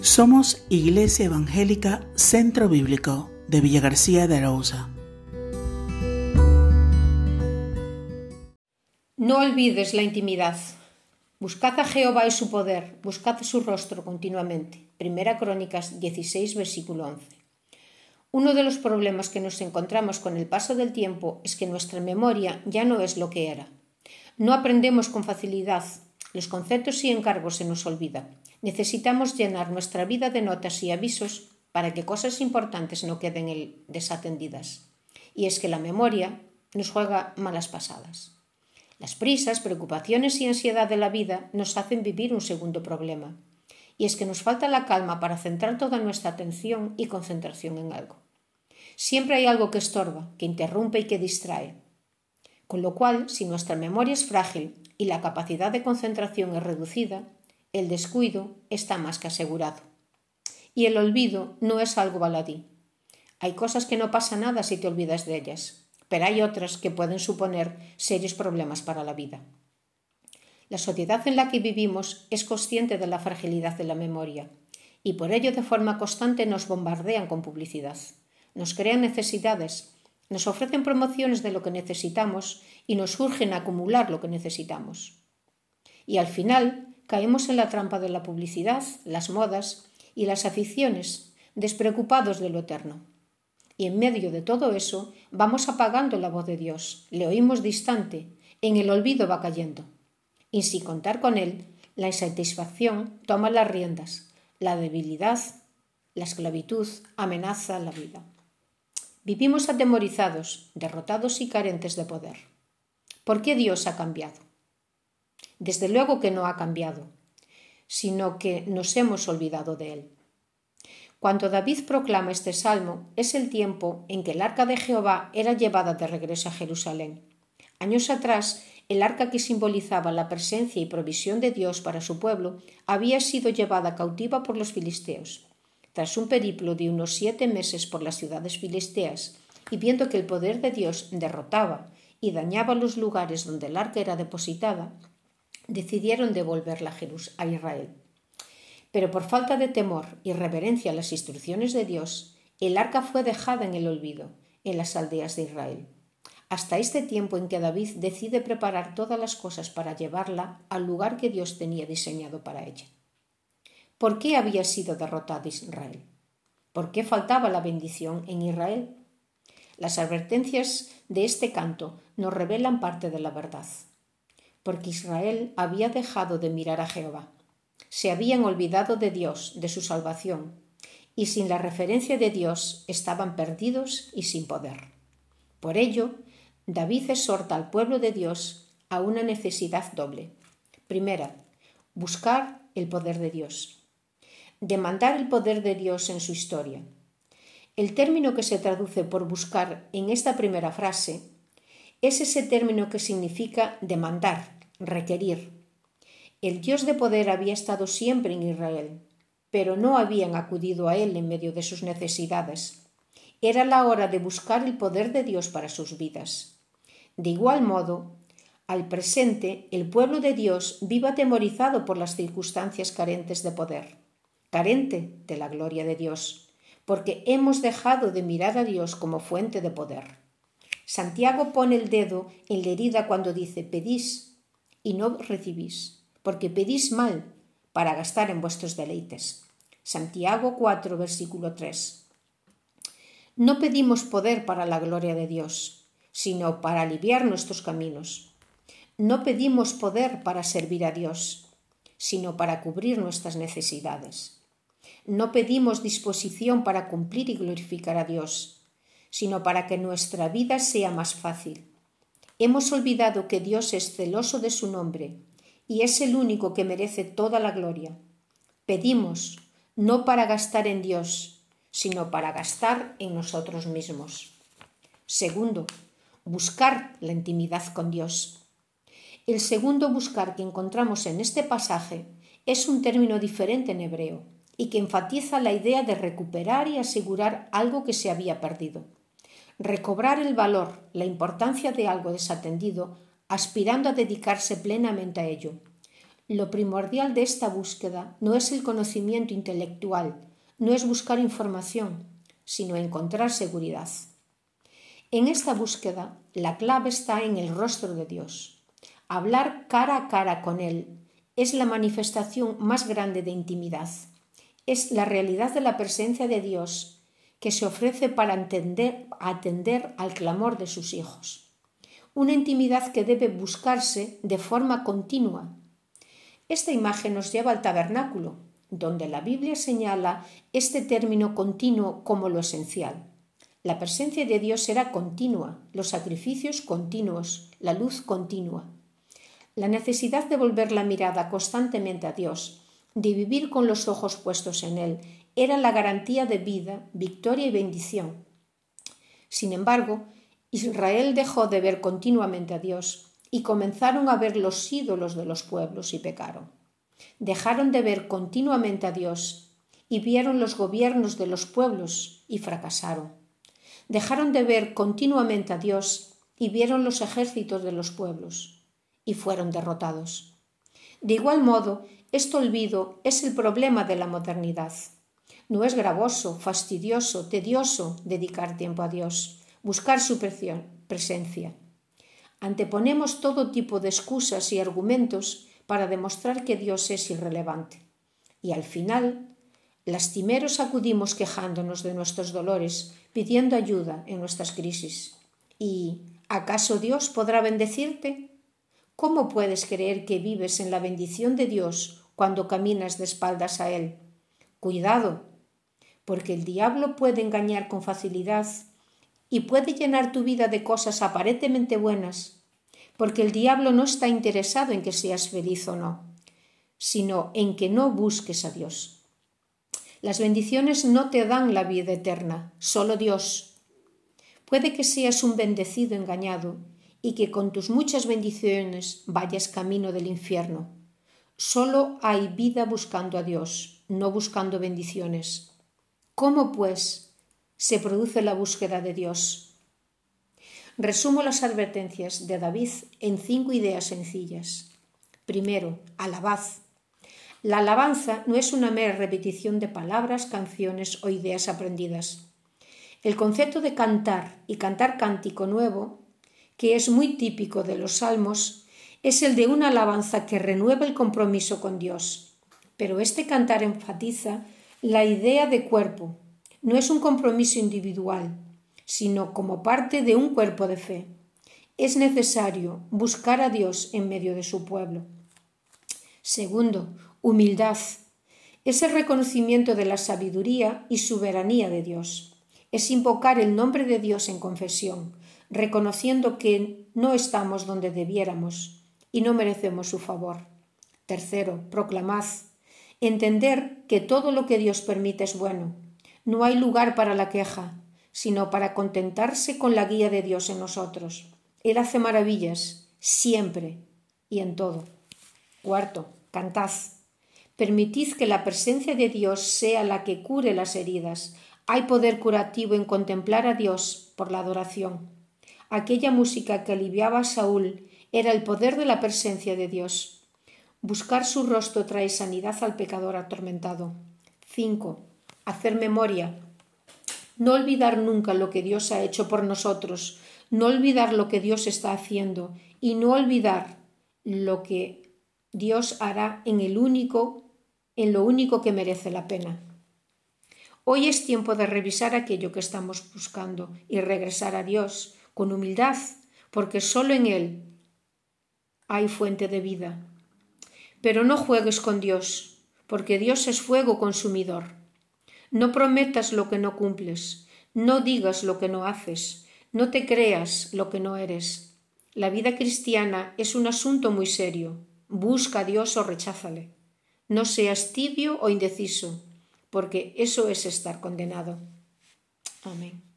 Somos Iglesia Evangélica Centro Bíblico de Villa García de Arauza. No olvides la intimidad. Buscad a Jehová y su poder, buscad su rostro continuamente. Primera Crónicas 16, versículo 11. Uno de los problemas que nos encontramos con el paso del tiempo es que nuestra memoria ya no es lo que era. No aprendemos con facilidad, los conceptos y encargos se nos olvidan. Necesitamos llenar nuestra vida de notas y avisos para que cosas importantes no queden desatendidas. Y es que la memoria nos juega malas pasadas. Las prisas, preocupaciones y ansiedad de la vida nos hacen vivir un segundo problema. Y es que nos falta la calma para centrar toda nuestra atención y concentración en algo. Siempre hay algo que estorba, que interrumpe y que distrae. Con lo cual, si nuestra memoria es frágil y la capacidad de concentración es reducida, el descuido está más que asegurado. Y el olvido no es algo baladí. Hay cosas que no pasa nada si te olvidas de ellas, pero hay otras que pueden suponer serios problemas para la vida. La sociedad en la que vivimos es consciente de la fragilidad de la memoria y por ello de forma constante nos bombardean con publicidad. Nos crean necesidades, nos ofrecen promociones de lo que necesitamos y nos urgen acumular lo que necesitamos. Y al final caemos en la trampa de la publicidad, las modas y las aficiones, despreocupados de lo eterno. Y en medio de todo eso vamos apagando la voz de Dios, le oímos distante, en el olvido va cayendo. Y sin contar con él, la insatisfacción toma las riendas, la debilidad, la esclavitud amenaza la vida. Vivimos atemorizados, derrotados y carentes de poder. ¿Por qué Dios ha cambiado? Desde luego que no ha cambiado, sino que nos hemos olvidado de él. Cuando David proclama este salmo es el tiempo en que el arca de Jehová era llevada de regreso a Jerusalén. Años atrás, el arca que simbolizaba la presencia y provisión de Dios para su pueblo había sido llevada cautiva por los filisteos. Tras un periplo de unos siete meses por las ciudades filisteas, y viendo que el poder de Dios derrotaba y dañaba los lugares donde el arca era depositada, decidieron devolverla a Israel. Pero por falta de temor y reverencia a las instrucciones de Dios, el arca fue dejada en el olvido, en las aldeas de Israel, hasta este tiempo en que David decide preparar todas las cosas para llevarla al lugar que Dios tenía diseñado para ella. ¿Por qué había sido derrotada Israel? ¿Por qué faltaba la bendición en Israel? Las advertencias de este canto nos revelan parte de la verdad porque Israel había dejado de mirar a Jehová. Se habían olvidado de Dios, de su salvación, y sin la referencia de Dios estaban perdidos y sin poder. Por ello, David exhorta al pueblo de Dios a una necesidad doble. Primera, buscar el poder de Dios. Demandar el poder de Dios en su historia. El término que se traduce por buscar en esta primera frase es ese término que significa demandar, requerir. El Dios de poder había estado siempre en Israel, pero no habían acudido a Él en medio de sus necesidades. Era la hora de buscar el poder de Dios para sus vidas. De igual modo, al presente, el pueblo de Dios vive atemorizado por las circunstancias carentes de poder, carente de la gloria de Dios, porque hemos dejado de mirar a Dios como fuente de poder. Santiago pone el dedo en la herida cuando dice pedís y no recibís, porque pedís mal para gastar en vuestros deleites. Santiago 4, versículo 3. No pedimos poder para la gloria de Dios, sino para aliviar nuestros caminos. No pedimos poder para servir a Dios, sino para cubrir nuestras necesidades. No pedimos disposición para cumplir y glorificar a Dios, sino para que nuestra vida sea más fácil. Hemos olvidado que Dios es celoso de su nombre y es el único que merece toda la gloria. Pedimos no para gastar en Dios, sino para gastar en nosotros mismos. Segundo, buscar la intimidad con Dios. El segundo buscar que encontramos en este pasaje es un término diferente en hebreo y que enfatiza la idea de recuperar y asegurar algo que se había perdido recobrar el valor, la importancia de algo desatendido, aspirando a dedicarse plenamente a ello. Lo primordial de esta búsqueda no es el conocimiento intelectual, no es buscar información, sino encontrar seguridad. En esta búsqueda, la clave está en el rostro de Dios. Hablar cara a cara con Él es la manifestación más grande de intimidad. Es la realidad de la presencia de Dios que se ofrece para atender al clamor de sus hijos. Una intimidad que debe buscarse de forma continua. Esta imagen nos lleva al tabernáculo, donde la Biblia señala este término continuo como lo esencial. La presencia de Dios era continua, los sacrificios continuos, la luz continua. La necesidad de volver la mirada constantemente a Dios, de vivir con los ojos puestos en Él, era la garantía de vida, victoria y bendición. Sin embargo, Israel dejó de ver continuamente a Dios y comenzaron a ver los ídolos de los pueblos y pecaron. Dejaron de ver continuamente a Dios y vieron los gobiernos de los pueblos y fracasaron. Dejaron de ver continuamente a Dios y vieron los ejércitos de los pueblos y fueron derrotados. De igual modo, este olvido es el problema de la modernidad. No es gravoso, fastidioso, tedioso dedicar tiempo a Dios, buscar su presencia. Anteponemos todo tipo de excusas y argumentos para demostrar que Dios es irrelevante. Y al final, lastimeros acudimos quejándonos de nuestros dolores, pidiendo ayuda en nuestras crisis. ¿Y acaso Dios podrá bendecirte? ¿Cómo puedes creer que vives en la bendición de Dios cuando caminas de espaldas a Él? Cuidado, porque el diablo puede engañar con facilidad y puede llenar tu vida de cosas aparentemente buenas, porque el diablo no está interesado en que seas feliz o no, sino en que no busques a Dios. Las bendiciones no te dan la vida eterna, solo Dios. Puede que seas un bendecido engañado y que con tus muchas bendiciones vayas camino del infierno. Solo hay vida buscando a Dios, no buscando bendiciones. ¿Cómo, pues, se produce la búsqueda de Dios? Resumo las advertencias de David en cinco ideas sencillas. Primero, alabad. La alabanza no es una mera repetición de palabras, canciones o ideas aprendidas. El concepto de cantar y cantar cántico nuevo, que es muy típico de los salmos, es el de una alabanza que renueva el compromiso con Dios. Pero este cantar enfatiza la idea de cuerpo no es un compromiso individual, sino como parte de un cuerpo de fe. Es necesario buscar a Dios en medio de su pueblo. Segundo, humildad. Es el reconocimiento de la sabiduría y soberanía de Dios. Es invocar el nombre de Dios en confesión, reconociendo que no estamos donde debiéramos y no merecemos su favor. Tercero, proclamad Entender que todo lo que Dios permite es bueno. No hay lugar para la queja, sino para contentarse con la guía de Dios en nosotros. Él hace maravillas, siempre y en todo. Cuarto, cantad. Permitid que la presencia de Dios sea la que cure las heridas. Hay poder curativo en contemplar a Dios por la adoración. Aquella música que aliviaba a Saúl era el poder de la presencia de Dios. Buscar su rostro trae sanidad al pecador atormentado. 5. Hacer memoria. No olvidar nunca lo que Dios ha hecho por nosotros, no olvidar lo que Dios está haciendo y no olvidar lo que Dios hará en el único en lo único que merece la pena. Hoy es tiempo de revisar aquello que estamos buscando y regresar a Dios con humildad, porque solo en Él hay fuente de vida. Pero no juegues con Dios, porque Dios es fuego consumidor. No prometas lo que no cumples, no digas lo que no haces, no te creas lo que no eres. La vida cristiana es un asunto muy serio. Busca a Dios o recházale. No seas tibio o indeciso, porque eso es estar condenado. Amén.